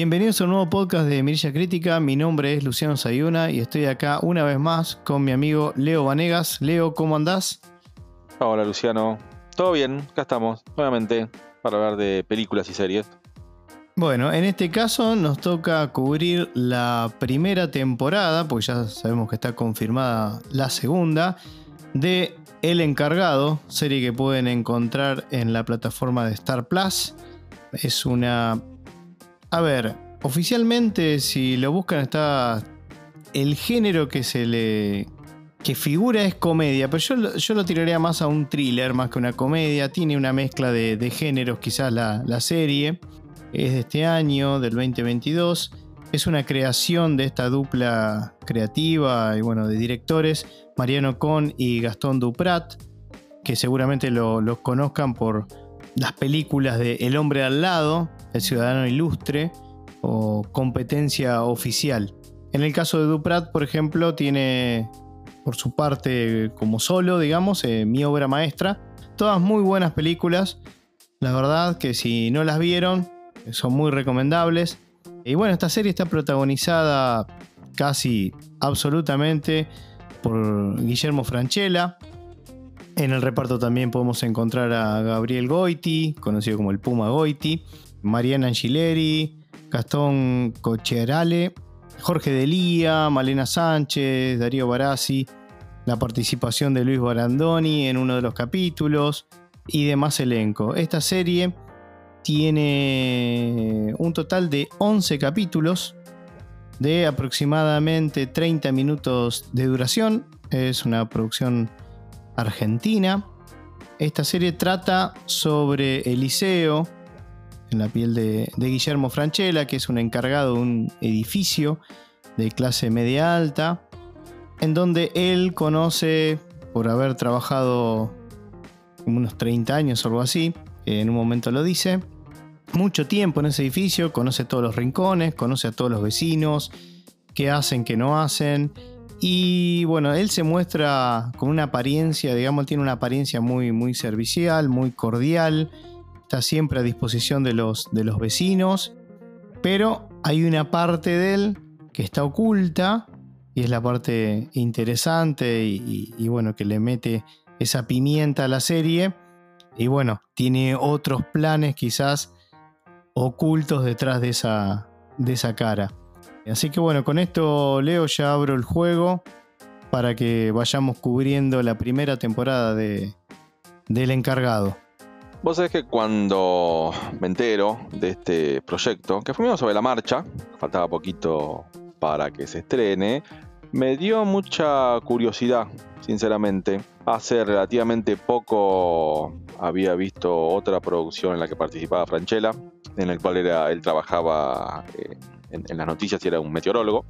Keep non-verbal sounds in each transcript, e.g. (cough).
Bienvenidos a un nuevo podcast de Mirilla Crítica. Mi nombre es Luciano Sayuna y estoy acá una vez más con mi amigo Leo Vanegas. Leo, ¿cómo andás? Hola Luciano, todo bien, acá estamos nuevamente para hablar de películas y series. Bueno, en este caso nos toca cubrir la primera temporada, porque ya sabemos que está confirmada la segunda, de El Encargado, serie que pueden encontrar en la plataforma de Star Plus. Es una a ver, oficialmente, si lo buscan, está. El género que se le. que figura es comedia, pero yo, yo lo tiraría más a un thriller más que una comedia. Tiene una mezcla de, géneros, quizás la, la serie. Es de este año, del 2022. Es una creación de esta dupla creativa y bueno, de directores, Mariano Con y Gastón Duprat, que seguramente los conozcan por las películas de El hombre al lado, El ciudadano ilustre o Competencia oficial. En el caso de Duprat, por ejemplo, tiene por su parte como solo, digamos, eh, mi obra maestra. Todas muy buenas películas. La verdad que si no las vieron, son muy recomendables. Y bueno, esta serie está protagonizada casi absolutamente por Guillermo Franchella, en el reparto también podemos encontrar a Gabriel Goiti, conocido como el Puma Goiti, Mariana Angileri, Gastón Cocherale, Jorge Delía, Malena Sánchez, Darío Barassi, la participación de Luis Barandoni en uno de los capítulos y demás elenco. Esta serie tiene un total de 11 capítulos de aproximadamente 30 minutos de duración. Es una producción Argentina. Esta serie trata sobre Eliseo, en la piel de, Guillermo Franchella, que es un encargado de un edificio de clase media alta, en donde él conoce, por haber trabajado unos 30 años o algo así, en un momento lo dice, mucho tiempo en ese edificio, conoce todos los rincones, conoce a todos los vecinos, qué hacen, qué no hacen, y bueno, él se muestra con una apariencia, digamos, tiene una apariencia muy, muy servicial, muy cordial, está siempre a disposición de los, de los vecinos, pero hay una parte de él que está oculta y es la parte interesante y, bueno, que le mete esa pimienta a la serie. Y bueno, tiene otros planes quizás ocultos detrás de esa, de esa cara. Así que bueno, con esto Leo ya abro el juego para que vayamos cubriendo la primera temporada de, del encargado. Vos sabés que cuando me entero de este proyecto, que fuimos sobre la marcha, faltaba poquito para que se estrene, me dio mucha curiosidad, sinceramente. Hace relativamente poco había visto otra producción en la que participaba Franchella, en el cual era, él trabajaba eh, en, las noticias y era un meteorólogo.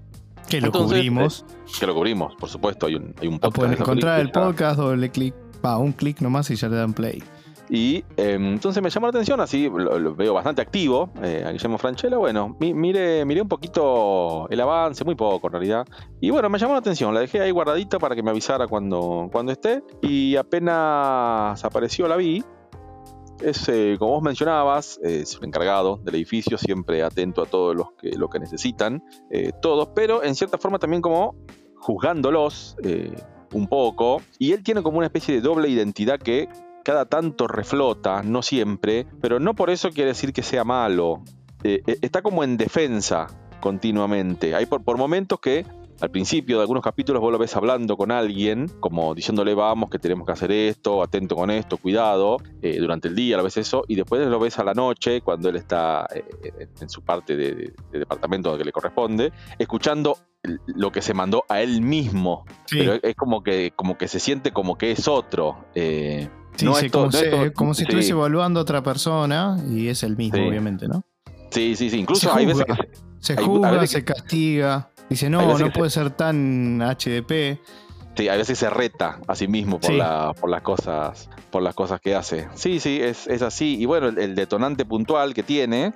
Que lo cubrimos. Eh, que lo cubrimos, por supuesto. Hay un, hay un podcast. pueden encontrar el podcast, doble clic, va, un clic nomás y ya le dan play. Y em, entonces me llamó la atención, así lo, veo bastante activo eh, a Guillermo Franchella. Bueno, mire, miré un poquito el avance, muy poco en realidad. Y bueno, me llamó la atención, la dejé ahí guardadita para que me avisara cuando, cuando esté. Y apenas apareció, la vi es, eh, como vos mencionabas, es encargado del edificio, siempre atento a todo los que, lo que necesitan, eh, todos, pero en cierta forma también como juzgándolos eh, un poco. Y él tiene como una especie de doble identidad que cada tanto reflota, no siempre, pero no por eso quiere decir que sea malo. está como en defensa continuamente. Hay por momentos que al principio de algunos capítulos vos lo ves hablando con alguien, como diciéndole vamos que tenemos que hacer esto, atento con esto, cuidado, eh, durante el día lo ves eso, y después lo ves a la noche, cuando él está eh, en su parte de, departamento que le corresponde, escuchando lo que se mandó a él mismo. Pero es como que, como que se siente como que es otro. Eh, no sí, como, si estuviese evaluando a otra persona y es el mismo, obviamente, ¿no? Sí, sí, sí. Incluso hay veces que se, juzga, se castiga. Dice, no, no puede ser tan HDP. Sí, a veces se reta a sí mismo por, por, las, cosas, por las cosas que hace. Sí, sí, es, así. Y bueno, el, detonante puntual que tiene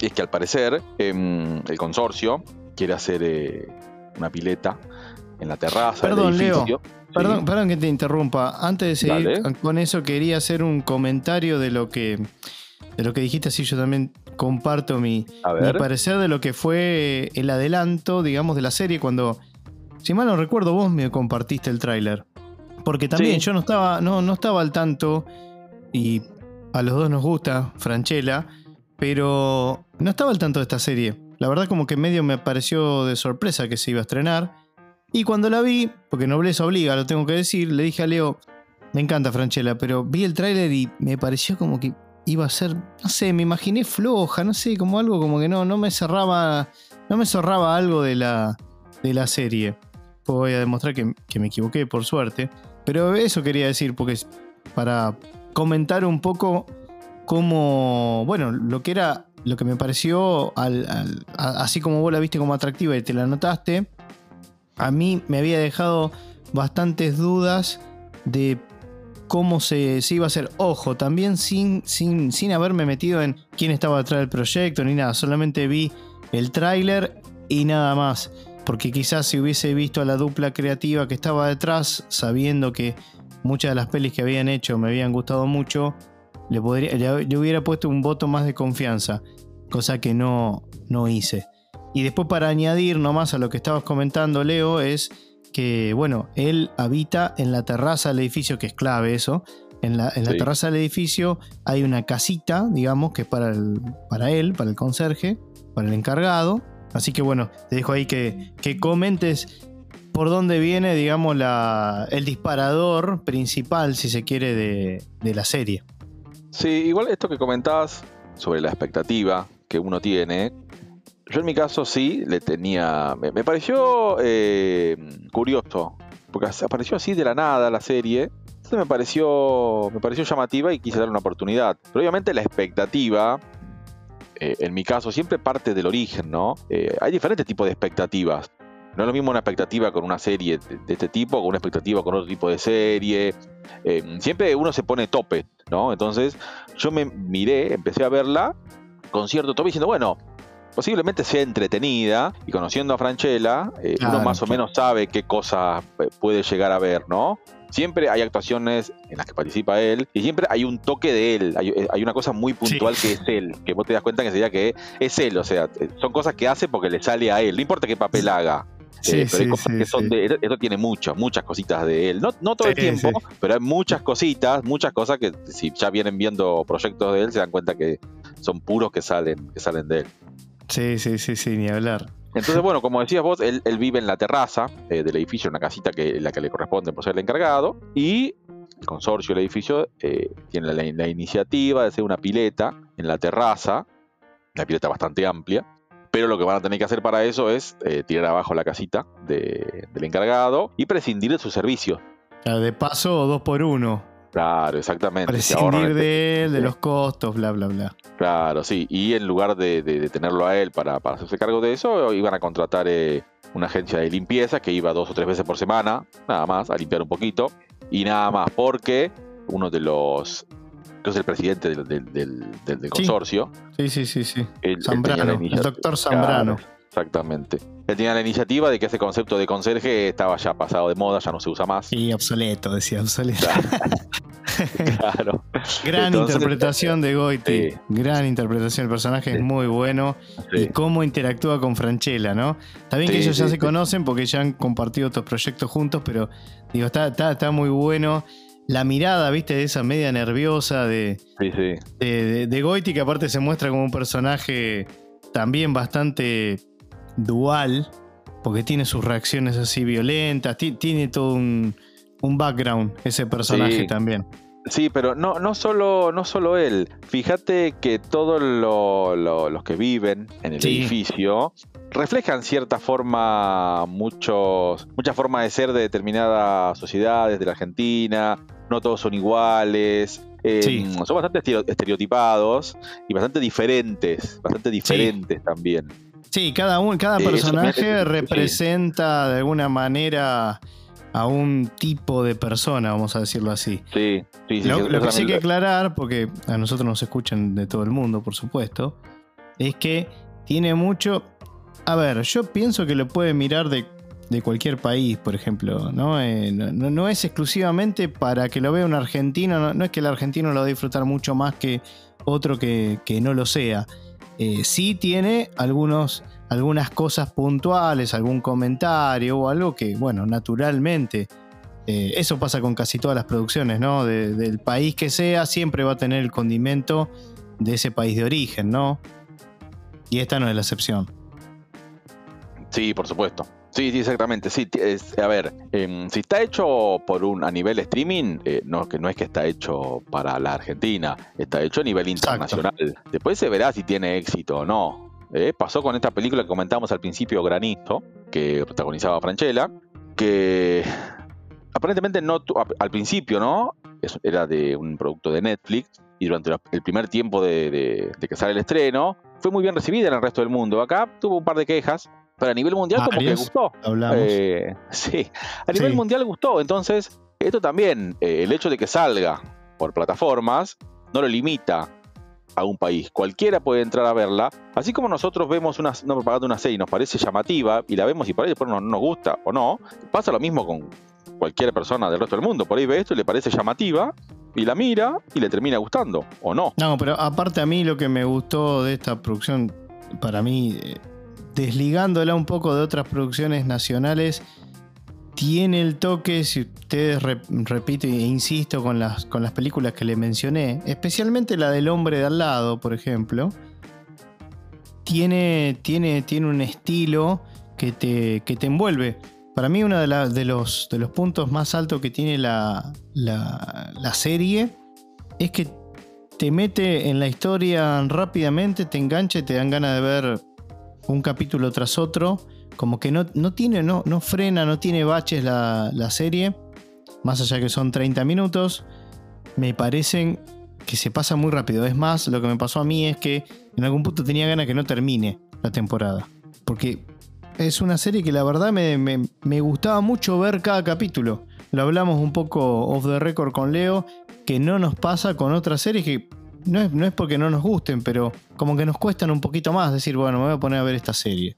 es que al parecer em, el consorcio quiere hacer eh, una pileta en la terraza Perdón. Leo. Perdón, perdón que te interrumpa. Antes de seguir con eso, quería hacer un comentario de lo que de lo que dijiste, así yo también comparto mi, parecer de lo que fue el adelanto, digamos, de la serie cuando, si mal no recuerdo, vos me compartiste el tráiler. Porque también yo no estaba, no, no estaba al tanto y a los dos nos gusta Franchella, pero no estaba al tanto de esta serie. La verdad como que medio me pareció de sorpresa que se iba a estrenar. Y cuando la vi, porque nobleza obliga, lo tengo que decir, le dije a Leo, me encanta Franchella, pero vi el tráiler y me pareció como que iba a ser, no sé, me imaginé floja, no sé, como algo como que no, no me cerraba, no me cerraba algo de la, de la serie. Voy a demostrar que, que me equivoqué, por suerte. Pero eso quería decir, porque para comentar un poco cómo, bueno, lo que era, lo que me pareció, así como vos la viste como atractiva y te la notaste, a mí me había dejado bastantes dudas de cómo se, iba a hacer. Ojo, también sin, sin, sin haberme metido en quién estaba detrás del proyecto ni nada, solamente vi el tráiler y nada más. Porque quizás si hubiese visto a la dupla creativa que estaba detrás, sabiendo que muchas de las pelis que habían hecho me habían gustado mucho, le, podría, le, hubiera puesto un voto más de confianza, cosa que no, no hice. Y después para añadir nomás a lo que estabas comentando, Leo, es que, bueno, él habita en la terraza del edificio, que es clave eso. En la, en la terraza del edificio hay una casita, digamos, que es para, el, para él, para el conserje, para el encargado. Así que bueno, te dejo ahí que, que comentes por dónde viene, digamos, la, el disparador principal, si se quiere, de, la serie. Sí, igual esto que comentabas sobre la expectativa que uno tiene, yo en mi caso sí le tenía. Me, pareció eh, curioso, porque apareció así de la nada la serie. Entonces me pareció, me pareció llamativa y quise darle una oportunidad. Pero obviamente la expectativa, eh, en mi caso, siempre parte del origen, ¿no? Eh, hay diferentes tipos de expectativas. No es lo mismo una expectativa con una serie de, este tipo, con una expectativa con otro tipo de serie. Eh, siempre uno se pone tope, ¿no? Entonces yo me miré, empecé a verla con cierto tope diciendo, bueno, posiblemente sea entretenida y conociendo a Franchella, eh, uno más o menos sabe qué cosas eh, puede llegar a ver, ¿no? Siempre hay actuaciones en las que participa él y siempre hay un toque de él. Hay, una cosa muy puntual que es él, que vos te das cuenta que sería que es él. O sea, son cosas que hace porque le sale a él. No importa qué papel haga. Sí, pero hay cosas que son de. Esto tiene muchas, muchas cositas de él. No, no todo el tiempo, pero hay muchas cositas, muchas cosas que si ya vienen viendo proyectos de él, se dan cuenta que son puros que salen, que salen de él. Sí, sí, sí, sí, ni hablar. Entonces, bueno, como decías vos, él, vive en la terraza eh, del edificio, en una casita que la que le corresponde por ser el encargado, y el consorcio del edificio eh, tiene la, la, iniciativa de hacer una pileta en la terraza, una pileta bastante amplia, pero lo que van a tener que hacer para eso es eh, tirar abajo la casita del encargado y prescindir de su servicio. De paso, dos por uno. Claro, exactamente. Prescindir de él, de los costos, bla, bla, bla. Claro, sí. Y en lugar de, tenerlo a él para, hacerse cargo de eso, iban a contratar eh, una agencia de limpieza que iba dos o tres veces por semana, nada más, a limpiar un poquito. Y nada más, porque uno de los que es el presidente del, del, consorcio. Sí, sí, sí, sí. El, Zambrano, el doctor Zambrano. exactamente. Él tenía la iniciativa de que ese concepto de conserje estaba ya pasado de moda, ya no se usa más. Y obsoleto, decía obsoleto. claro. (laughs) (laughs) (laughs) Gran interpretación de Goiti. Gran interpretación. El personaje es muy bueno. Y cómo interactúa con Franchella, ¿no? Está bien que ellos ya se conocen porque ya han compartido otros proyectos juntos, pero digo, está, está, está muy bueno la mirada, viste, de esa media nerviosa de, de, Goiti, que aparte se muestra como un personaje también bastante dual, porque tiene sus reacciones así violentas, tiene todo un, background ese personaje también. Sí, pero no, no, solo, no solo él. Fíjate que todos los que viven en el edificio reflejan cierta forma, muchos, mucha forma de ser de determinadas sociedades de la Argentina, no todos son iguales. Eh, son bastante estereotipados y bastante diferentes, bastante diferentes también. Sí, cada, un, cada eh, personaje representa de alguna manera a un tipo de persona, vamos a decirlo así. Sí, sí, sí. Lo, que sí hay que aclarar, porque a nosotros nos escuchan de todo el mundo, por supuesto, es que tiene mucho. A ver, yo pienso que lo puede mirar de de cualquier país, por ejemplo. Eh, ¿no? no, es exclusivamente para que lo vea un argentino, no, es que el argentino lo va a disfrutar mucho más que otro que, no lo sea. eh, sí tiene algunos, algunas cosas puntuales, algún comentario o algo que, bueno, naturalmente, eh, eso pasa con casi todas las producciones, ¿no? del país que sea, siempre va a tener el condimento de ese país de origen, ¿no? Y esta no es la excepción. Sí, por supuesto. Sí, sí, exactamente. Sí, a ver, em, si está hecho por un a nivel streaming, eh, no, que no es que está hecho para la Argentina, está hecho a nivel internacional. Después se verá si tiene éxito o no. Eh, pasó con esta película que comentamos al principio, Granito, que protagonizaba Franchella, que aparentemente no al principio, ¿no? Era de un producto de Netflix y durante el primer tiempo de que sale el estreno fue muy bien recibida en el resto del mundo. Acá tuvo un par de quejas pero a nivel mundial como que gustó. Hablamos. Eh, sí, a nivel mundial gustó. Entonces, esto también, eh, el hecho de que salga por plataformas, no lo limita a un país. Cualquiera puede entrar a verla. Así como nosotros vemos una, una propaganda de una serie y nos parece llamativa y la vemos y por ahí después no, nos gusta o no, pasa lo mismo con cualquier persona del resto del mundo. Por ahí ve esto y le parece llamativa y la mira y le termina gustando o no. No, pero aparte a mí lo que me gustó de esta producción, para mí... Eh, desligándola un poco de otras producciones nacionales, tiene el toque, si ustedes repito e insisto con las, con las películas que le mencioné, especialmente la del hombre de al lado, por ejemplo, tiene, tiene, tiene un estilo que te, que te envuelve. Para mí uno de, los, de los puntos más altos que tiene la, la, la serie es que te mete en la historia rápidamente, te engancha y te dan ganas de ver un capítulo tras otro. Como que no, no tiene, no, no frena, no tiene baches la, serie. Más allá que son 30 minutos. Me parecen que se pasa muy rápido. Es más, lo que me pasó a mí es que en algún punto tenía ganas que no termine la temporada. Porque es una serie que la verdad me, me, gustaba mucho ver cada capítulo. Lo hablamos un poco off the record con Leo, que no nos pasa con otras series que no es, porque no nos gusten, pero como que nos cuestan un poquito más decir, bueno, me voy a poner a ver esta serie.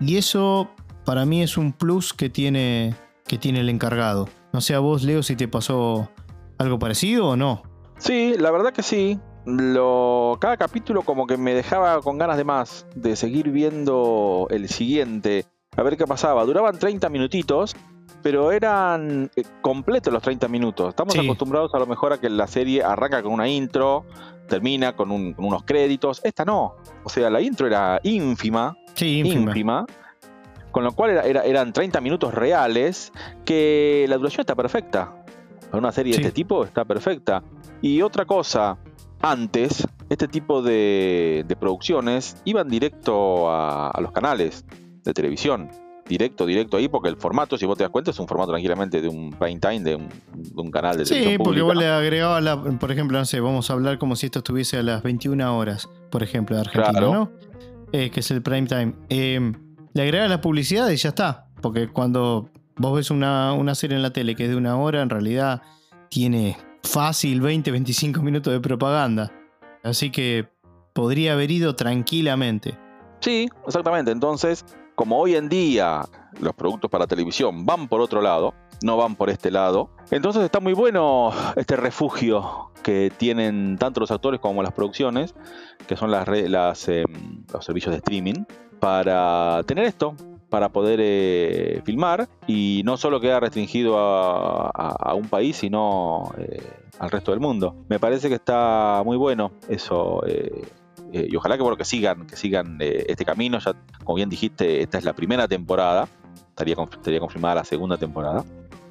Y eso para mí es un plus que tiene, que tiene el encargado. No sé a vos, Leo, si te pasó algo parecido o no. Sí, la verdad que sí. Lo, cada capítulo como que me dejaba con ganas de más, de seguir viendo el siguiente, a ver qué pasaba. Duraban 30 minutitos, pero eran eh, completos los 30 minutos. Estamos acostumbrados a lo mejor a que la serie arranca con una intro, termina con, unos créditos. Esta no. O sea, la intro era ínfima. Sí, ínfima. con lo cual era, eran 30 minutos reales, que la duración está perfecta. Para una serie de este tipo está perfecta. Y otra cosa, antes, este tipo de, producciones iban directo a los canales de televisión directo, directo ahí, porque el formato, si vos te das cuenta, es un formato tranquilamente de un prime time, de un, canal de televisión. Sí, porque vos le agregabas, la, por ejemplo, no sé, vamos a hablar como si esto estuviese a las 21 horas, por ejemplo, de Argentina, ¿no? Eh, que es el prime time. Em, le agregas la publicidad y ya está, porque cuando vos ves una, una serie en la tele que es de una hora, en realidad tiene fácil 20, 25 minutos de propaganda. Así que podría haber ido tranquilamente. Sí, exactamente. Entonces, como hoy en día los productos para televisión van por otro lado, no van por este lado, entonces está muy bueno este refugio que tienen tanto los actores como las producciones, que son las, em, los servicios de streaming, para tener esto, para poder eh, filmar y no solo queda restringido a, un país, sino eh, al resto del mundo. Me parece que está muy bueno eso. Eh, eh, y ojalá que, bueno, que sigan, que sigan eh, este camino. Ya, como bien dijiste, esta es la primera temporada. Estaría, estaría confirmada la segunda temporada.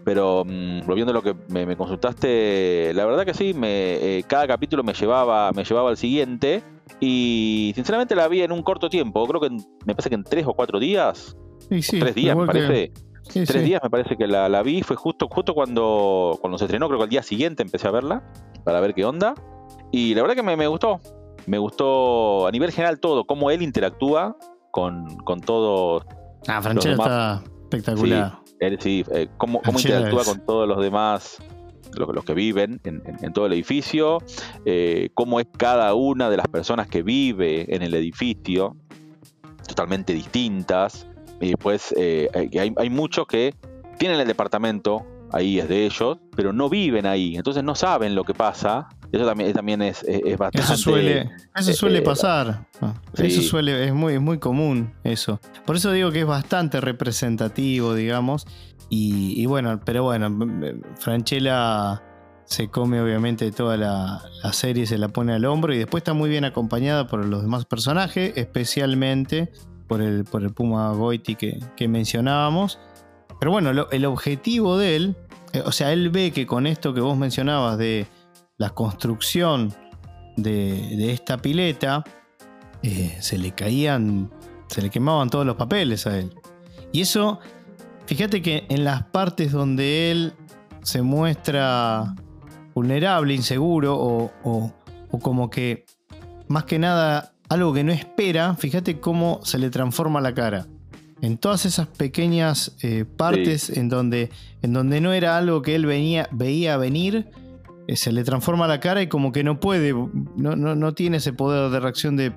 Pero mm, volviendo a lo que me, consultaste, la verdad que sí, me, eh, cada capítulo me llevaba, me llevaba al siguiente. Y sinceramente la vi en un corto tiempo. Creo que me parece que en tres o cuatro días. tres días, me parece. tres días me parece que la, la, vi. Fue justo, justo cuando, cuando se estrenó, creo que al día siguiente empecé a verla. Para ver qué onda. Y la verdad que me, me gustó me gustó a nivel general todo, cómo él interactúa con, con todo. Ah, Franchella está espectacular. Sí, él, sí eh, cómo, interactúa con todos los demás, los, los que viven en, todo el edificio, eh, cómo es cada una de las personas que vive en el edificio, totalmente distintas. Y después eh, hay, hay muchos que tienen el departamento, ahí es de ellos, pero no viven ahí, entonces no saben lo que pasa Eso también, también es, es, bastante. Eso suele, eso suele eh, pasar. Eso suele, es muy, muy común eso. Por eso digo que es bastante representativo, digamos. Y, y bueno, pero bueno, Franchella se come obviamente toda la, la, serie, se la pone al hombro y después está muy bien acompañada por los demás personajes, especialmente por el, por el Puma Goiti que, que mencionábamos. Pero bueno, lo, el objetivo de él, eh, o sea, él ve que con esto que vos mencionabas de la construcción de, de esta pileta, eh, se le caían, se le quemaban todos los papeles a él. Y eso, fíjate que en las partes donde él se muestra vulnerable, inseguro o, o, o, como que más que nada algo que no espera, fíjate cómo se le transforma la cara. En todas esas pequeñas eh, partes sí. en, donde, en donde no era algo que él venía, veía venir, se le transforma la cara y como que no puede, no, no, no tiene ese poder de reacción de,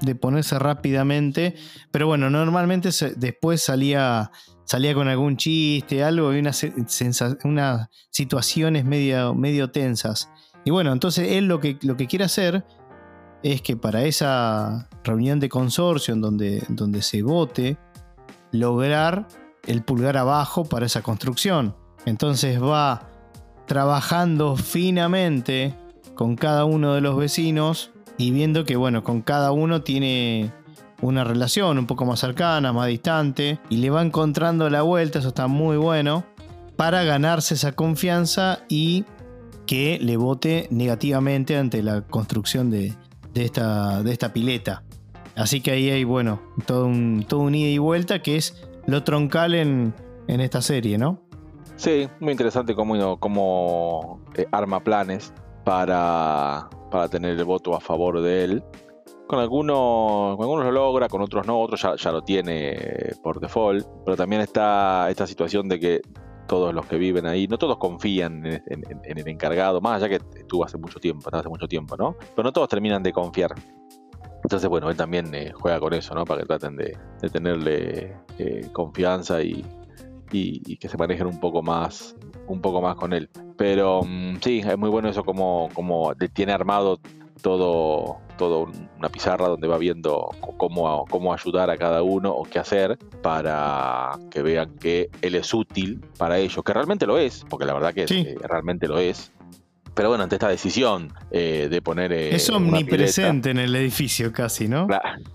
de ponerse rápidamente. Pero bueno, normalmente después salía salía con algún chiste, algo, y unas, unas situaciones medio, medio tensas. Y bueno, entonces él lo que, lo que quiere hacer es que para esa reunión de consorcio en donde, donde se vote, lograr el pulgar abajo para esa construcción. Entonces va trabajando finamente con cada uno de los vecinos y viendo que, bueno, con cada uno tiene una relación un poco más cercana, más distante, y le va encontrando la vuelta, eso está muy bueno, para ganarse esa confianza y que le vote negativamente ante la construcción de, esta, pileta. Así que ahí hay, bueno, todo un, ida y vuelta que es lo troncal en esta serie, ¿no? Sí, muy interesante cómo, cómo eh, arma planes para, para tener el voto a favor de él con algunos, con algunos lo logra, con otros no, otros ya, ya, lo tiene por default, pero también está esta situación de que todos los que viven ahí, no todos confían en el encargado, más allá que estuvo hace mucho tiempo, hace mucho tiempo, ¿no? Pero no todos terminan de confiar. Entonces, bueno, él también eh, juega con eso, ¿no? Para que traten de, de tenerle eh, confianza y, y, y, que se manejen un poco más, un poco más con él. Pero um, sí, es muy bueno eso como, como tiene armado todo, todo una pizarra donde va viendo cómo, cómo ayudar a cada uno o qué hacer para que vean que él es útil para ellos, que realmente lo es, porque la verdad que sí. eh, realmente lo es. Pero bueno, ante esta decisión eh, de poner... Eh, es omnipresente pileta, en el edificio casi, ¿no?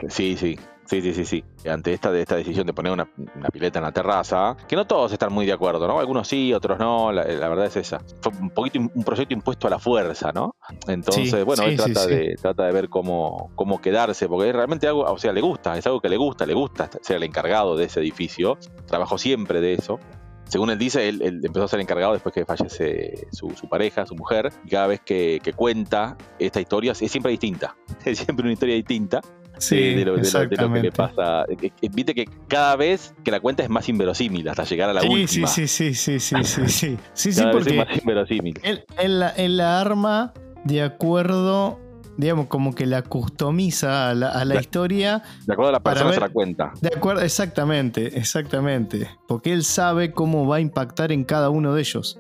Sí, sí. Sí, sí, sí, sí. Ante esta, de esta decisión de poner una, una, pileta en la terraza, que no todos están muy de acuerdo, ¿no? Algunos sí, otros no, la, la verdad es esa. Fue un poquito un proyecto impuesto a la fuerza, ¿no? Entonces, sí, bueno, sí, él trata, sí, de, trata de ver cómo, cómo quedarse, porque es realmente algo, o sea, le gusta, es algo que le gusta, le gusta ser el encargado de ese edificio, trabajó siempre de eso, según él dice, él, él, empezó a ser encargado después que fallece su, su pareja, su mujer, y cada vez que, que, cuenta esta historia es siempre distinta, (laughs) es siempre una historia distinta. Sí, eh, de, lo, de, lo, de, lo, que le pasa. Viste que cada vez que la cuenta es más inverosímil hasta llegar a la sí, última. Sí, sí, sí, sí, sí, sí. Sí, (laughs) sí, porque es más inverosímil. Él, él, la, él, la, arma de acuerdo, digamos, como que la customiza a la, a la de, historia. De acuerdo a la persona se la cuenta. De acuerdo, exactamente, exactamente. Porque él sabe cómo va a impactar en cada uno de ellos.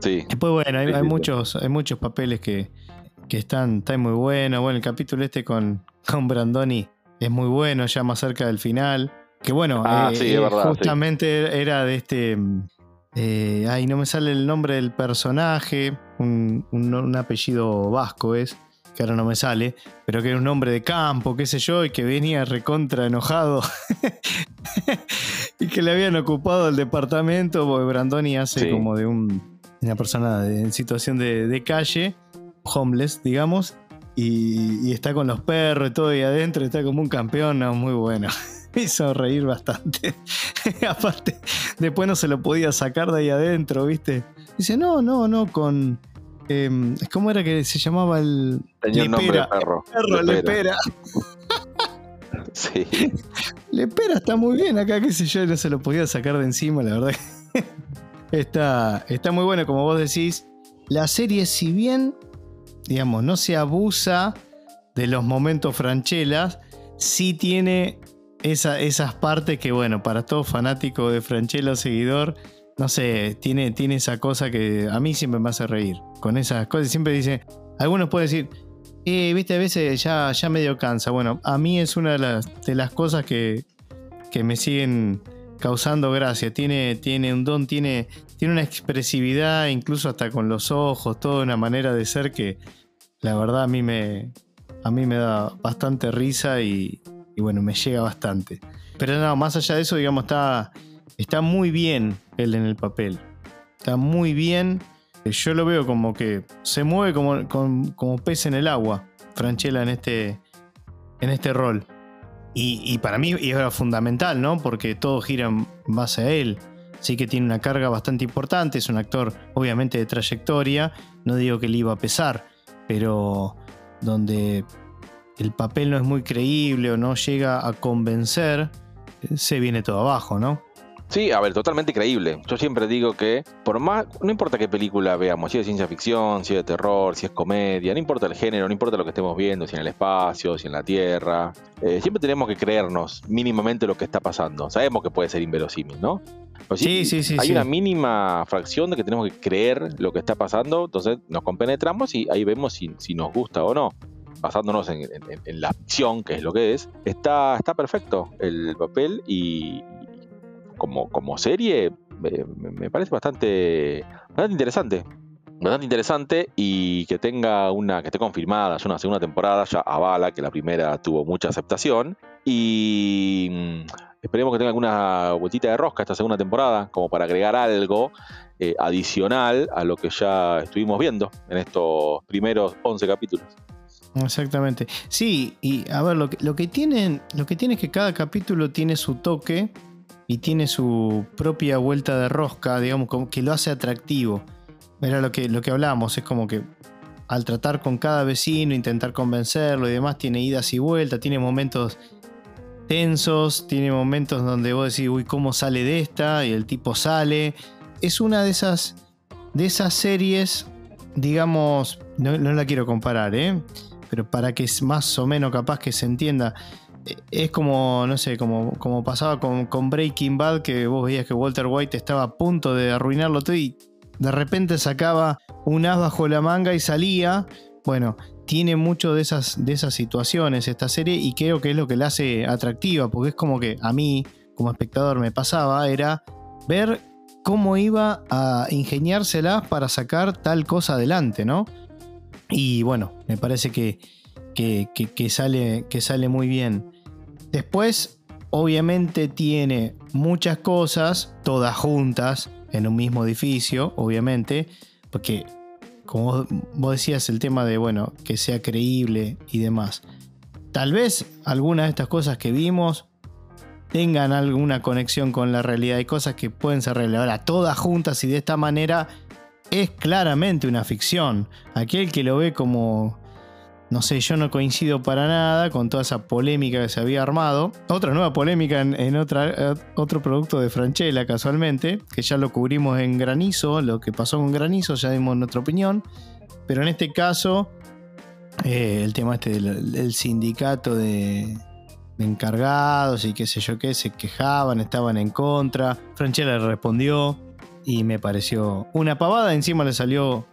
Sí. Después, bueno, hay, hay muchos, hay muchos papeles que, que están, están muy buenos. Bueno, el capítulo este con, con Brandoni es muy bueno, ya más cerca del final. Que bueno, ah, eh, sí, es verdad, justamente sí. era de este. Eh, ay, no me sale el nombre del personaje. Un, un, un, apellido vasco es. Que ahora no me sale. Pero que era un hombre de campo, qué sé yo. Y que venía recontra enojado. (laughs) y que le habían ocupado el departamento. Porque Brandoni hace sí. como de un, una persona de, en situación de, de calle. Homeless, digamos y, y, está con los perros y todo ahí adentro, está como un campeón, no, muy bueno. (laughs) Me hizo reír bastante. (laughs) Aparte, después no se lo podía sacar de ahí adentro, ¿viste? Dice, no, no, no, con. Eh, ¿Cómo era que se llamaba el. Tenía el nombre de perro. perro Lepera. (laughs) sí. Lepera está muy bien acá, qué sé yo, no se lo podía sacar de encima, la verdad. está, está muy bueno, como vos decís. La serie, si bien digamos, no se abusa de los momentos franchelas, sí tiene esa, esas partes que, bueno, para todo fanático de Franchella seguidor, no sé, tiene, tiene esa cosa que a mí siempre me hace reír. Con esas cosas, siempre dice, algunos pueden decir, eh, viste, a veces ya, ya medio cansa. Bueno, a mí es una de las, de las cosas que, que me siguen causando gracia. Tiene, tiene un don, tiene, tiene una expresividad, incluso hasta con los ojos, toda una manera de ser que la verdad a mí me, a mí me da bastante risa y, bueno, me llega bastante. Pero no, más allá de eso, digamos, está, está muy bien él en el papel. Está muy bien. Yo lo veo como que se mueve como, como, pez en el agua, Franchella en este, en este rol. Y, para mí era fundamental, ¿no? Porque todo gira en base a él. Sí que tiene una carga bastante importante, es un actor obviamente de trayectoria, no digo que le iba a pesar, pero donde el papel no es muy creíble o no llega a convencer, se viene todo abajo, ¿no? Sí, a ver, totalmente creíble. Yo siempre digo que, por más, no importa qué película veamos, si es ciencia ficción, si es de terror, si es comedia, no importa el género, no importa lo que estemos viendo, si en el espacio, si en la Tierra, eh, siempre tenemos que creernos mínimamente lo que está pasando. Sabemos que puede ser inverosímil, ¿no? sí, sí, sí. Hay una mínima fracción de que tenemos que creer lo que está pasando, entonces nos compenetramos y ahí vemos si, nos gusta o no basándonos en, la ficción, que es lo que es, está, está perfecto el papel y, como, como serie me, parece bastante, bastante interesante. Bastante interesante y que tenga una, que esté confirmada, es una segunda temporada, ya avala que la primera tuvo mucha aceptación. Y mm, esperemos que tenga alguna vueltita de rosca esta segunda temporada, como para agregar algo eh, adicional a lo que ya estuvimos viendo en estos primeros 11 capítulos. Exactamente. Sí, y a ver, lo que, lo que tienen, lo que tiene es que cada capítulo tiene su toque y tiene su propia vuelta de rosca, digamos, que lo hace atractivo. Era lo que, lo que hablábamos, es como que al tratar con cada vecino, intentar convencerlo y demás, tiene idas y vueltas, tiene momentos tensos, tiene momentos donde vos decís, uy, ¿cómo sale de esta? Y el tipo sale. Es una de esas, de esas series, digamos, no, no la quiero comparar, ¿eh? pero para que es más o menos capaz que se entienda, es como, no sé, como, como pasaba con, Breaking Bad, que vos veías que Walter White estaba a punto de arruinarlo todo y de repente sacaba un as bajo la manga y salía. Bueno, tiene mucho de esas, de esas situaciones esta serie y creo que es lo que la hace atractiva, porque es como que a mí, como espectador, me pasaba, era ver cómo iba a ingeniárselas para sacar tal cosa adelante, ¿no? Y bueno, me parece que, que, sale, que sale muy bien. Después, obviamente tiene muchas cosas, todas juntas, en un mismo edificio, obviamente, porque como vos decías, el tema de, bueno, que sea creíble y demás. Tal vez algunas de estas cosas que vimos tengan alguna conexión con la realidad. Hay cosas que pueden ser reales. Ahora, todas juntas y de esta manera es claramente una ficción. Aquel que lo ve como no sé, yo no coincido para nada con toda esa polémica que se había armado. Otra nueva polémica en, eh, otro producto de Franchella, casualmente, que ya lo cubrimos en Granizo, lo que pasó con Granizo, ya dimos nuestra opinión. Pero en este caso, eh, el tema este del, sindicato de, de, encargados y qué sé yo qué, se quejaban, estaban en contra. Franchella respondió y me pareció una pavada, encima le salió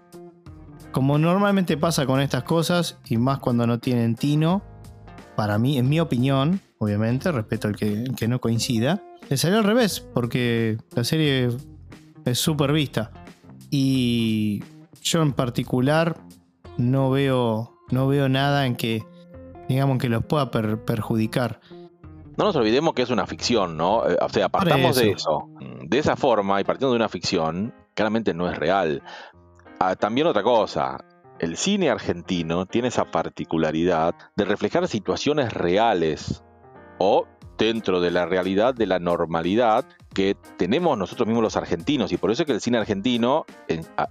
como normalmente pasa con estas cosas, y más cuando no tienen tino, para mí, en mi opinión, obviamente, respeto al que, que no coincida, le salió al revés, porque la serie es súper vista. Y yo en particular no veo, no veo nada en que, digamos, que los pueda perjudicar. No nos olvidemos que es una ficción, ¿no? Eh, o sea, partamos de eso. De esa forma y partiendo de una ficción, claramente no es real. Ah, también otra cosa, el cine argentino tiene esa particularidad de reflejar situaciones reales o dentro de la realidad de la normalidad que tenemos nosotros mismos los argentinos y por eso es que el cine argentino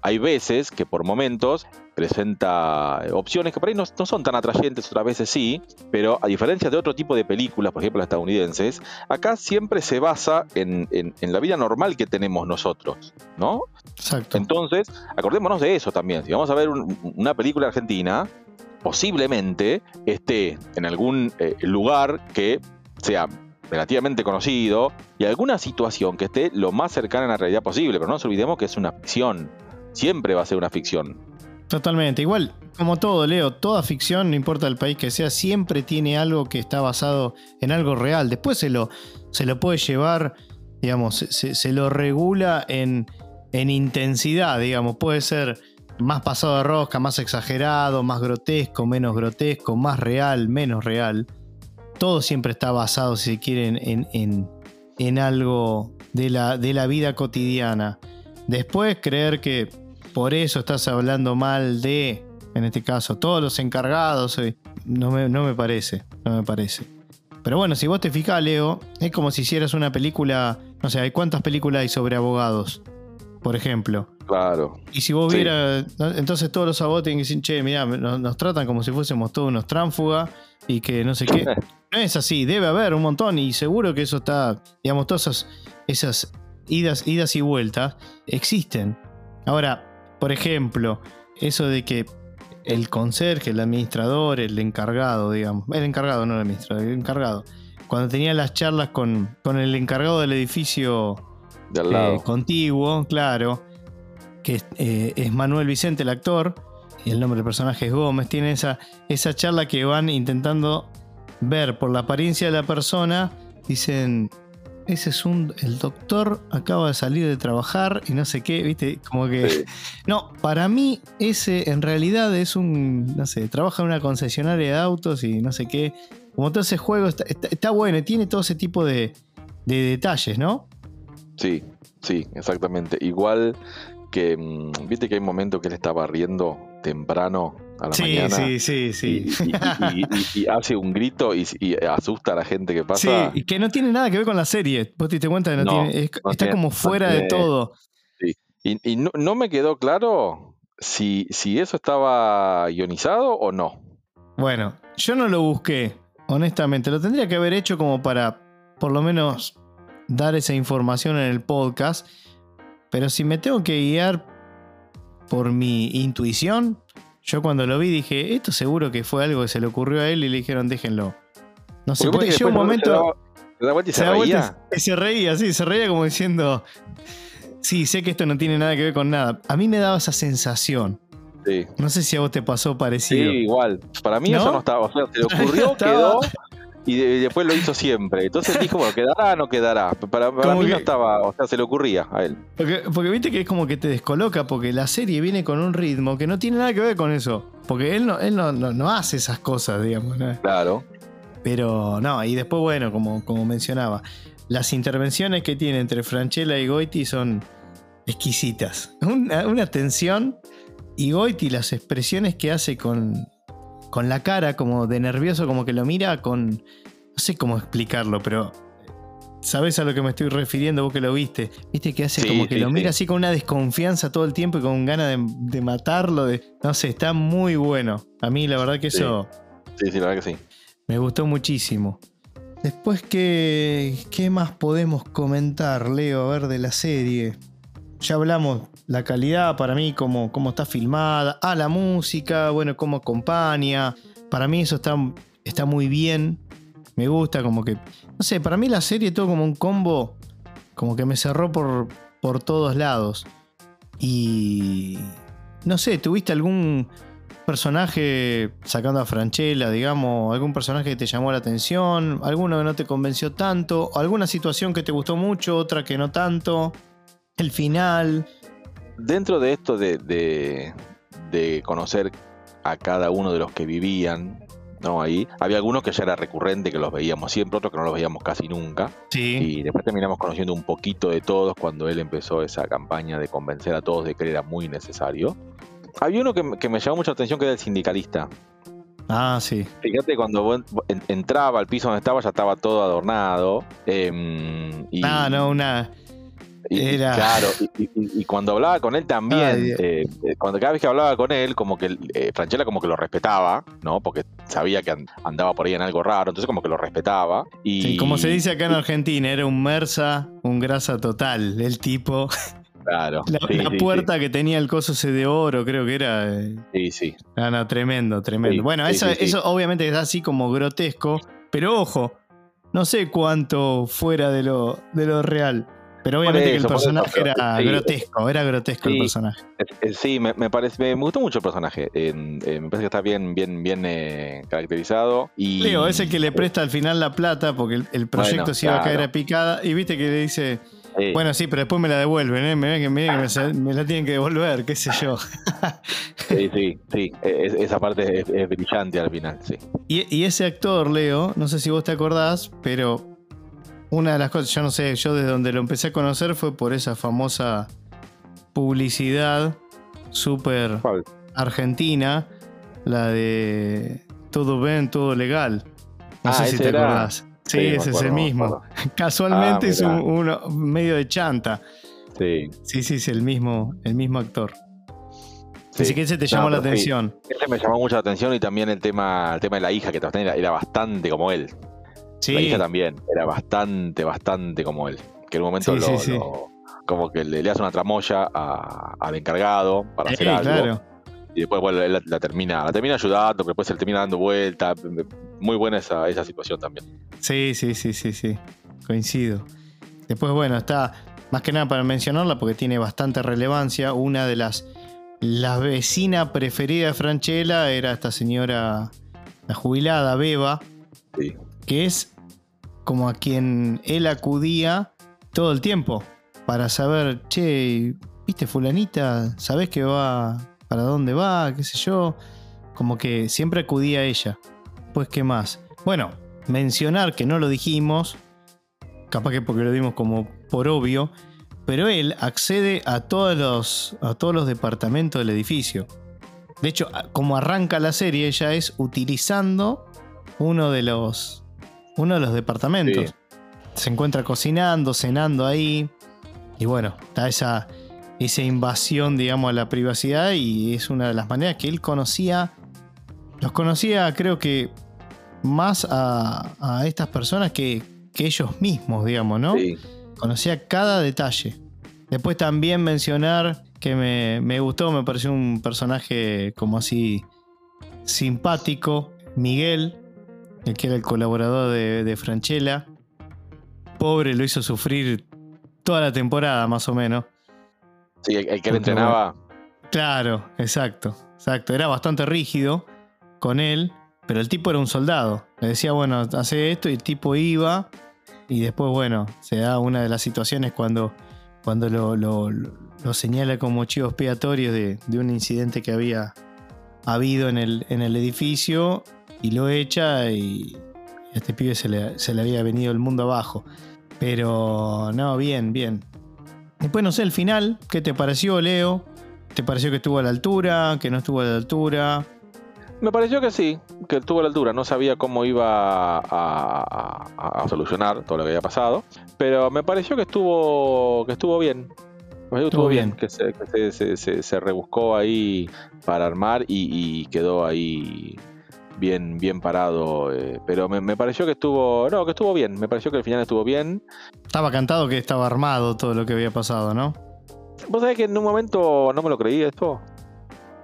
hay veces que por momentos presenta eh, opciones que por ahí no, son tan atrayentes, otras veces sí, pero a diferencia de otro tipo de películas, por ejemplo las estadounidenses, acá siempre se basa en, la vida normal que tenemos nosotros, ¿no? Exacto. Entonces, acordémonos de eso también. Si vamos a ver una película argentina, posiblemente esté en algún eh, lugar que sea relativamente conocido y alguna situación que esté lo más cercana a la realidad posible, pero no nos olvidemos que es una ficción, siempre va a ser una ficción. Totalmente. Igual, como todo, Leo, toda ficción, no importa el país que sea, siempre tiene algo que está basado en algo real. Después se lo, se lo puede llevar, digamos, se, se lo regula en, en intensidad, digamos. Puede ser más pasado de rosca, más exagerado, más grotesco, menos grotesco, más real, menos real. Todo siempre está basado, si se quiere, en, en, en algo de la, de la vida cotidiana. Después creer que por eso estás hablando mal de, en este caso, todos los encargados, eh, no me, no me parece, no me parece. Pero bueno, si vos te fijas, Leo, es como si hicieras una película, no sé, ¿cuántas películas hay sobre abogados? Por ejemplo. Claro. Y si vos Sí. entonces todos los abogados tienen que decir, che, mirá, nos, nos tratan como si fuésemos todos unos tránfugas y que no sé qué. (laughs) No es así, debe haber un montón y seguro que eso está, digamos, todas esas, esas idas, idas y vueltas existen. Ahora, por ejemplo, eso de que el conserje, el administrador, el encargado, digamos, el encargado, no el administrador, el encargado, cuando tenía las charlas con, con el encargado del edificio De al eh, lado. contiguo, claro, que es, eh, es Manuel Vicente, el actor, y el nombre del personaje es Gómez, tienen esa, esa charla que van intentando ver por la apariencia de la persona, dicen, ese es un, el doctor acaba de salir de trabajar y no sé qué, viste, como que... Sí. No, para mí ese en realidad es un, no sé, trabaja en una concesionaria de autos y no sé qué. Como todo ese juego está, está- está bueno y tiene todo ese tipo de, de detalles, ¿no? Sí, sí, exactamente. Igual que, mm, viste que hay momentos que él está barriendo temprano a la Sí, mañana. sí, sí, sí. Y, y- y- y- y hace un grito y, asusta a la gente que Sí, pasa. y que no tiene nada que ver con la serie. Vos te diste cuenta que no, No, tiene. es- no está tiene- como no fuera de todo. Y, y no, no me quedó claro si, si eso estaba guionizado o no. Bueno, yo no lo busqué, honestamente. Lo tendría que haber hecho como para, por lo menos, dar esa información en el podcast. Pero si me tengo que guiar por mi intuición, yo cuando lo vi dije, esto seguro que fue algo que se le ocurrió a él y le dijeron, déjenlo. No sé, Porque un se momento... se da se, da vuelta reía. y se reía, sí, se reía como diciendo, sí, sé que esto no tiene nada que ver con nada. A mí me daba esa sensación. Sí. No sé si a vos te pasó Sí, parecido. igual. Para mí ¿No? eso no estaba. O sea, se le (laughs) ocurrió, quedó y, de- y después lo hizo siempre. Entonces dijo, bueno, quedará o no quedará. Para, para mí no estaba, o sea, se le ocurría a él. Porque, porque viste que es como que te descoloca, porque la serie viene con un ritmo que no tiene nada que ver con eso. Porque él no, él no, no- no hace esas cosas, digamos. ¿no? Claro. Pero no, y después, bueno, como, como mencionaba, las intervenciones que tiene entre Franchella y Goiti son exquisitas. (laughs) Una, una tensión y Goiti las expresiones que hace con, con la cara, como de nervioso, como que lo mira con... No sé cómo explicarlo, pero... ¿Sabes a lo que me estoy refiriendo vos que lo viste? Viste que hace Sí, como que sí, lo mira sí. así con una desconfianza todo el tiempo y con ganas de, de matarlo. De, no sé, está muy bueno. A mí la verdad que eso... Sí, sí, la verdad que sí. Me gustó muchísimo. Después, ¿qué, ¿qué más podemos comentar, Leo, a ver, de la serie? Ya hablamos la calidad para mí, cómo, cómo está filmada, ah, la música, bueno, cómo acompaña. Para mí eso está, está muy bien. Me gusta, como que. No sé, para mí la serie todo como un combo, como que me cerró por, por todos lados. Y. No sé, ¿tuviste algún personaje, sacando a Franchella, digamos, algún personaje que te llamó la atención, alguno que no te convenció tanto, alguna situación que te gustó mucho, otra que no tanto, el final. Dentro de esto de, de, de conocer a cada uno de los que vivían, ¿no? Ahí, había algunos que ya era recurrente, que los veíamos siempre, otros que no los veíamos casi nunca. Sí. Y después terminamos conociendo un poquito de todos cuando él empezó esa campaña de convencer a todos de que era muy necesario. Había uno que, me- que me llamó mucha atención que era el sindicalista. Ah, sí. Fíjate, cuando entraba al piso donde estaba, ya estaba todo adornado. em, y, Ah, no, una. Y- era- Claro, y, y- y cuando hablaba con él también, Ay, eh, eh, cuando cada vez que hablaba con él, como que eh, Franchella como que lo respetaba, ¿no? Porque sabía que an- andaba por ahí en algo raro, entonces como que lo respetaba. Y, Sí, como se dice acá en Argentina, era un Mersa, un grasa total. El tipo. Claro. La, sí, la sí, puerta que tenía el coso ese de oro, creo que era. eh, Sí, sí. Ah, no, tremendo, tremendo. Bueno, eso, eso obviamente es así como grotesco, pero ojo, no sé cuánto fuera de lo, de lo real. Pero obviamente que el personaje era grotesco, era grotesco el personaje. Sí, me, parece, me, gustó mucho el personaje. me parece que está bien, bien, bien caracterizado. Y... Leo, es el que le presta al final la plata porque el, proyecto se iba a caer a picada. Y viste que le dice, bueno, sí, pero después me la devuelven, ¿eh? Me, que, me, la tienen que devolver, qué sé yo. sí, sí, sí. esa parte es, brillante al final, sí. Y, ese actor, Leo, no sé si vos te acordás, pero una de las cosas, yo no sé, yo desde donde lo empecé a conocer fue por esa famosa publicidad súper argentina, la de todo bien, todo legal. No ah, sé si te acordás. Sí, ese es el mismo. (laughs) Casualmente ah, es uno medio de chanta. Sí. Sí, sí, es el mismo, el mismo actor. Así que ese te llamó la atención. Ese me llamó mucho la atención y también el tema, el tema de la hija, que también era, bastante como él. Sí. La hija también, era bastante, bastante como él. Que en un momento lo, como que le, hace una tramoya al encargado para hacer algo. Claro y después bueno, él la, termina, la termina ayudando, pero después se le termina dando vuelta. Muy buena esa, esa situación también. Sí, sí, sí, sí, sí. Coincido. Después, bueno, está más que nada para mencionarla porque tiene bastante relevancia. Una de las. La vecina preferida de Franchella era esta señora, la jubilada Beba, que es como a quien él acudía todo el tiempo para saber, che, viste, fulanita, ¿sabés que va para dónde va, qué sé yo. Como que siempre acudía a ella. Pues, ¿qué más? Bueno, mencionar que no lo dijimos, capaz que porque lo dimos como por obvio, pero él accede a todos los, a todos los departamentos del edificio. De hecho, como arranca la serie, ella es utilizando uno de los, uno de los departamentos. Se encuentra cocinando, cenando ahí. Y bueno, está esa, esa invasión, digamos, a la privacidad y es una de las maneras que él conocía, los conocía creo que más a, estas personas que, ellos mismos, digamos, ¿no? Conocía cada detalle. Después también mencionar que me, gustó, me pareció un personaje como así simpático, Miguel, el que era el colaborador de, de Franchella. Pobre, lo hizo sufrir toda la temporada, más o menos. Sí, el, que le entrenaba. Claro, exacto, exacto. Era bastante rígido con él, pero el tipo era un soldado. Le decía, bueno, hace esto y el tipo iba. Y después, bueno, se da una de las situaciones cuando, cuando lo, señala como chivos expiatorios de, un incidente que había habido en el, en el edificio y lo echa y a este pibe se le, se le había venido el mundo abajo. Pero no, bien, bien. Después no sé, el final, ¿qué te pareció, Leo? ¿Te pareció que estuvo a la altura? ¿Que no estuvo a la altura? Me pareció que sí, que estuvo a la altura. No sabía cómo iba a, solucionar todo lo que había pasado. Pero me pareció que estuvo, que estuvo bien. Me pareció estuvo bien, que, se, rebuscó ahí para armar y quedó ahí bien, bien parado. Eh, pero me, pareció que estuvo. No, que estuvo bien. Me pareció que el final estuvo bien. Estaba cantado que estaba armado todo lo que había pasado, ¿no? Vos sabés que en un momento no me lo creí esto.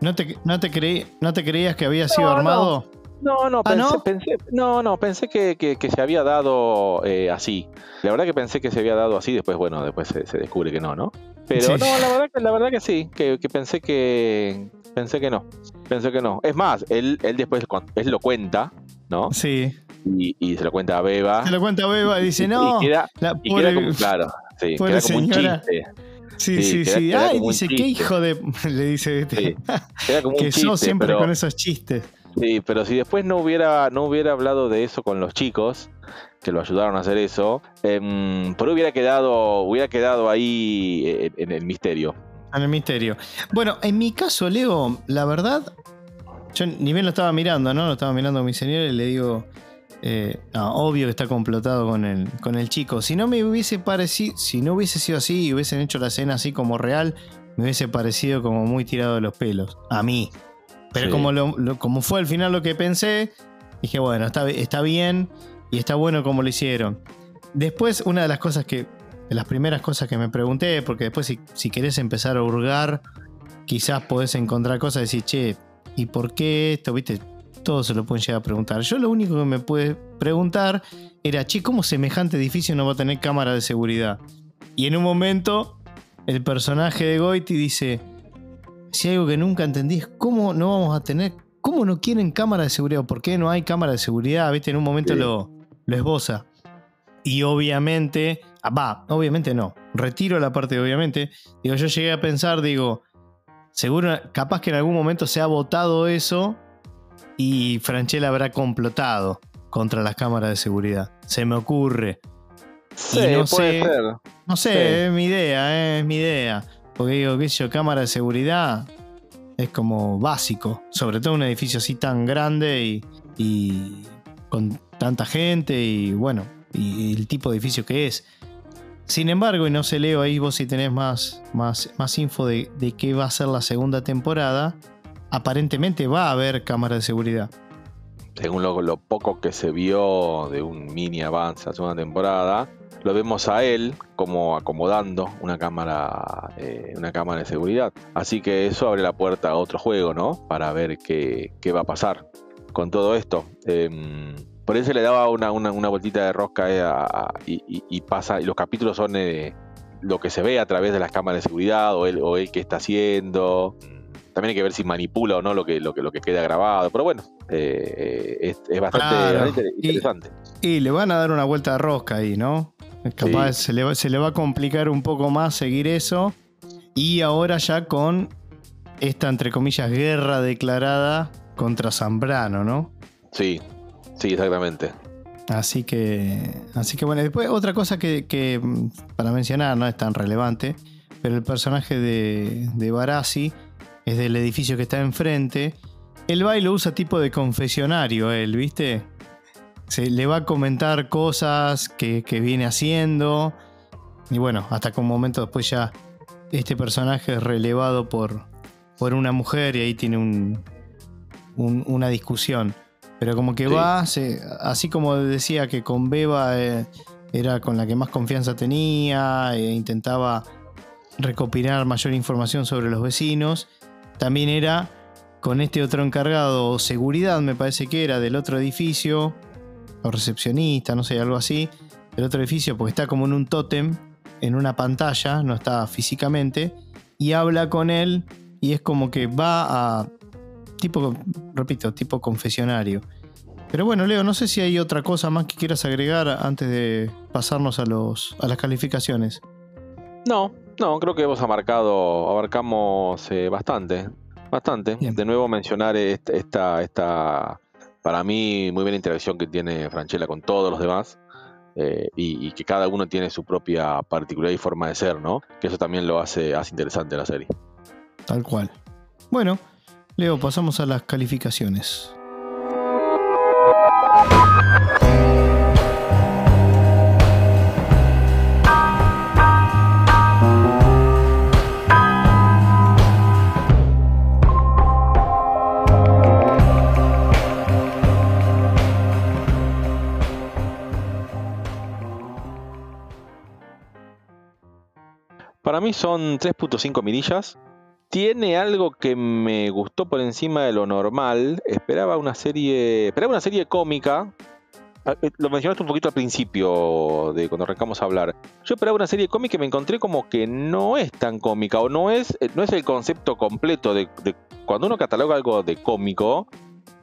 ¿No te, no te, creí, ¿no te creías que había sido armado? No, no, ¿Ah, pensé, no? no, pensé que, se había dado eh, así. La verdad que pensé que se había dado así, después, bueno, después se, descubre que no, ¿no? Pero no, la verdad que, la verdad que sí, que, que pensé que, Pensé que no. Pensé que no. Es más, él, él después él lo cuenta, ¿no? Sí. Y, se lo cuenta a Beba. Se lo cuenta a Beba y dice, no. Y queda, como, claro, sí, queda como un chiste. Sí, sí, sí. Ay, dice, qué hijo de. (laughs) Le dice, este, como (laughs) un que chiste, siempre con esos chistes. Sí, pero si después no hubiera, no hubiera hablado de eso con los chicos, que lo ayudaron a hacer eso, eh, pero hubiera quedado, hubiera quedado ahí en, eh, en el misterio. En el misterio. Bueno, en mi caso, Leo, la verdad, yo ni bien lo estaba mirando, ¿no? Lo estaba mirando a mi señor y le digo, eh, obvio que está complotado con el, con el chico. Si no me hubiese parecido, si no hubiese sido así y hubiesen hecho la escena así como real, me hubiese parecido como muy tirado de los pelos. A mí. Pero como, como fue al final lo que pensé, dije, bueno, está, está bien y está bueno como lo hicieron. Después, una de las cosas que de las primeras cosas que me pregunté, porque después si, si querés empezar a hurgar, quizás podés encontrar cosas y decir, che, ¿y por qué esto? ¿Viste? Todos se lo pueden llegar a preguntar. Yo lo único que me pude preguntar era, che, ¿cómo semejante edificio no va a tener cámara de seguridad? Y en un momento, el personaje de Goiti dice: Si algo que nunca entendí es cómo no vamos a tener. ¿Cómo no quieren cámara de seguridad? ¿Por qué no hay cámara de seguridad? ¿Viste? En un momento Sí. lo, lo esboza. Y obviamente. ah, Va, obviamente no. Retiro la parte de obviamente. Digo, yo llegué a pensar, digo. Seguro, capaz que en algún momento se ha votado eso y Franchella habrá complotado contra las cámaras de seguridad. Se me ocurre. Sí, no puede sé- ser. No sé, Sí. es mi idea, eh, es mi idea. Porque digo, qué sé yo, cámara de seguridad es como básico. Sobre todo en un edificio así tan grande y, y con tanta gente y bueno, y, el tipo de edificio que es. Sin embargo, y no sé, Leo, ahí vos si tenés más, más, más info de, de qué va a ser la segunda temporada, aparentemente va a haber cámara de seguridad. Según lo, lo poco que se vio de un mini avance la segunda temporada, lo vemos a él como acomodando una cámara, eh, una cámara de seguridad. Así que eso abre la puerta a otro juego, ¿no? Para ver qué, qué va a pasar con todo esto. Em, por eso le daba una, una, una vueltita de rosca eh, a- a- y, pasa, y los capítulos son eh, lo que se ve a través de las cámaras de seguridad o él, o él qué está haciendo. También hay que ver si manipula o no lo que, lo que, lo que queda grabado. Pero bueno, eh, eh, es, es bastante, Claro. bastante Y- interesante. Y le van a dar una vuelta de rosca ahí, ¿no? Capaz se, le va, se le va a complicar un poco más seguir eso. Y ahora ya con esta, entre comillas, guerra declarada contra Zambrano, ¿no? Sí, sí, exactamente. Así que, así que bueno, después otra cosa que, para mencionar no es tan relevante, pero el personaje de, de Barassi es del edificio que está enfrente. El baile usa tipo de confesionario, él, ¿viste? Se le va a comentar cosas que, que viene haciendo. Y bueno, hasta que un momento después ya este personaje es relevado por, por una mujer y ahí tiene un- una discusión. Pero como que Sí. va, se- así como decía que con Beba eh, era con la que más confianza tenía e intentaba recopilar mayor información sobre los vecinos, también era con este otro encargado, seguridad me parece que era, del otro edificio, o recepcionista, no sé, algo así, del otro edificio, porque está como en un tótem, en una pantalla, no está físicamente, y habla con él y es como que va a, tipo, repito, tipo confesionario. Pero bueno, Leo, no sé si hay otra cosa más que quieras agregar antes de pasarnos a, los, a las calificaciones. No, no, creo que hemos abarcado, abarcamos eh, bastante, bastante. Bien. De nuevo mencionar esta, esta, esta, para mí, muy buena interacción que tiene Franchella con todos los demás. eh, y, y que cada uno tiene su propia particularidad y forma de ser, ¿no? Que eso también lo hace, hace interesante la serie. Tal cual. Bueno, Leo, pasamos a las calificaciones. Para mí son 3.5 mirillas. Tiene algo que me gustó por encima de lo normal. Esperaba una serie. Esperaba una serie cómica. Ah, eh, Lo mencionaste un poquito al principio de cuando arrancamos a hablar. Yo esperaba una serie cómica y me encontré como que no es tan cómica. O no es, eh, no es el concepto completo de, cuando uno cataloga algo de cómico.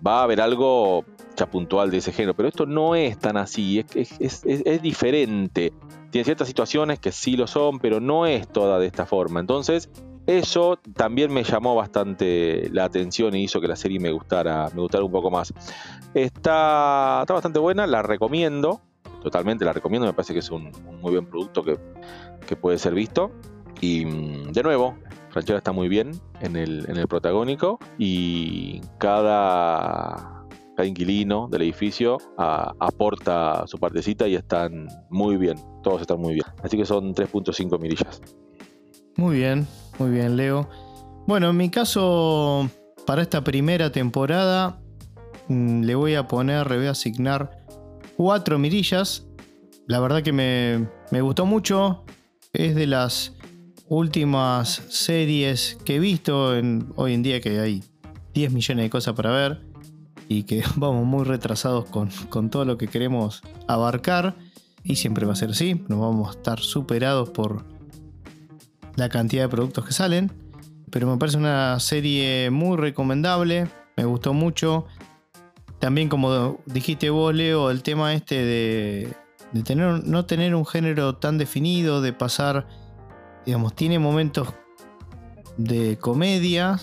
Va a haber algo ya puntual de ese género. Pero esto no es tan así. Es- es- es diferente tiene ciertas situaciones que sí lo son, pero no es toda de esta forma. Entonces, eso también me llamó bastante la atención y hizo que la serie me gustara, me gustara un poco más. Está, está bastante buena, la recomiendo, totalmente la recomiendo, me parece que es un, muy buen producto que, que puede ser visto. Y mm, de nuevo, Franchella está muy bien en el, en el protagónico y cada, cada inquilino del edificio aporta su partecita y están muy bien, todos están muy bien. Así que son 3.5 mirillas. Muy bien, muy bien, Leo. Bueno, en mi caso, para esta primera temporada, mm, le voy a poner, le voy a asignar cuatro mirillas. La verdad que me, me gustó mucho. Es de las últimas series que he visto hoy en día que hay 10 millones de cosas para ver y que (laughs) vamos muy retrasados con, con todo lo que queremos abarcar. y siempre va a ser así, no vamos a estar superados por la cantidad de productos que salen, pero me parece una serie muy recomendable, me gustó mucho. También como dijiste vos, Leo, el tema este de, tener, no tener un género tan definido, de pasar, digamos, tiene momentos de comedia,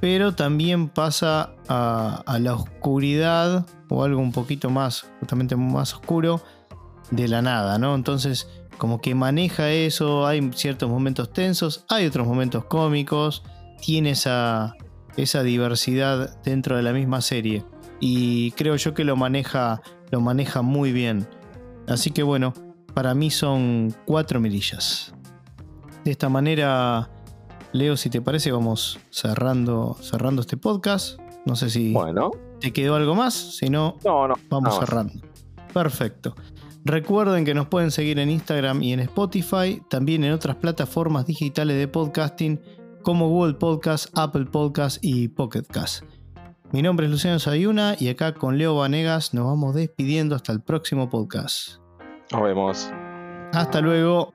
pero también pasa a, a, la oscuridad o algo un poquito más, justamente más oscuro, de la nada, ¿no? Entonces, como que maneja eso, hay ciertos momentos tensos, hay otros momentos cómicos, tiene esa, esa diversidad dentro de la misma serie. Y creo yo que lo maneja, lo maneja muy bien. Así que bueno, para mí son cuatro mirillas. De esta manera, Leo, si te parece, vamos cerrando, cerrando este podcast. No sé si bueno. te quedó algo más. Si no, no, no vamos cerrando. Perfecto. Recuerden que nos pueden seguir en Instagram y en Spotify, también en otras plataformas digitales de podcasting como Google Podcast, Apple Podcast y Pocket Cast. Mi nombre es Luciano Sayuna y acá con Leo Vanegas nos vamos despidiendo hasta el próximo podcast. Nos vemos. Hasta luego.